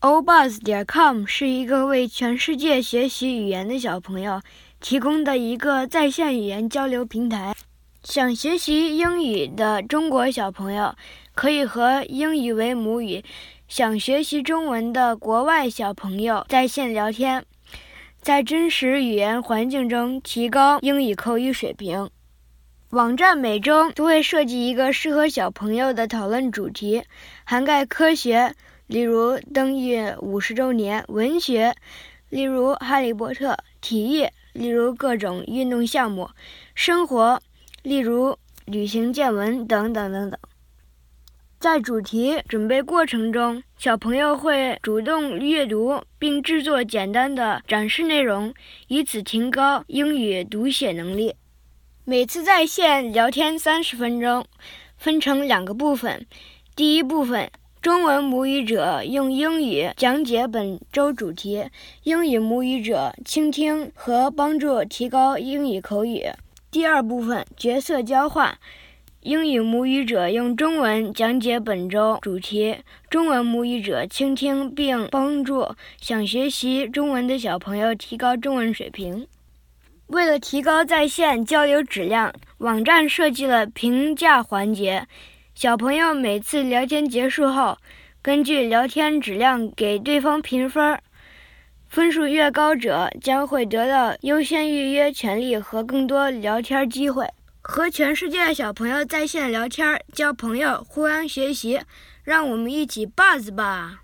Obuzz.com 是一个为全世界学习语言的小朋友提供的一个在线语言交流平台。想学习英语的中国小朋友可以和英语为母语、想学习中文的国外小朋友在线聊天，在真实语言环境中提高英语口语水平。网站每周都会设计一个适合小朋友的讨论主题，涵盖科学。例如登月五十周年，文学；例如哈利波特，体育；例如各种运动项目，生活；例如旅行见闻等等等等。在主题准备过程中，小朋友会主动阅读并制作简单的展示内容，以此提高英语读写能力。每次在线聊天三十分钟，分成两个部分。第一部分。中文母语者用英语讲解本周主题，英语母语者倾听和帮助提高英语口语。第二部分角色交换，英语母语者用中文讲解本周主题，中文母语者倾听并帮助想学习中文的小朋友提高中文水平。为了提高在线交流质量，网站设计了评价环节。小朋友每次聊天结束后，根据聊天质量给对方评分，分数越高者将会得到优先预约权利和更多聊天机会。和全世界小朋友在线聊天、交朋友、互相学习，让我们一起 buzz 吧！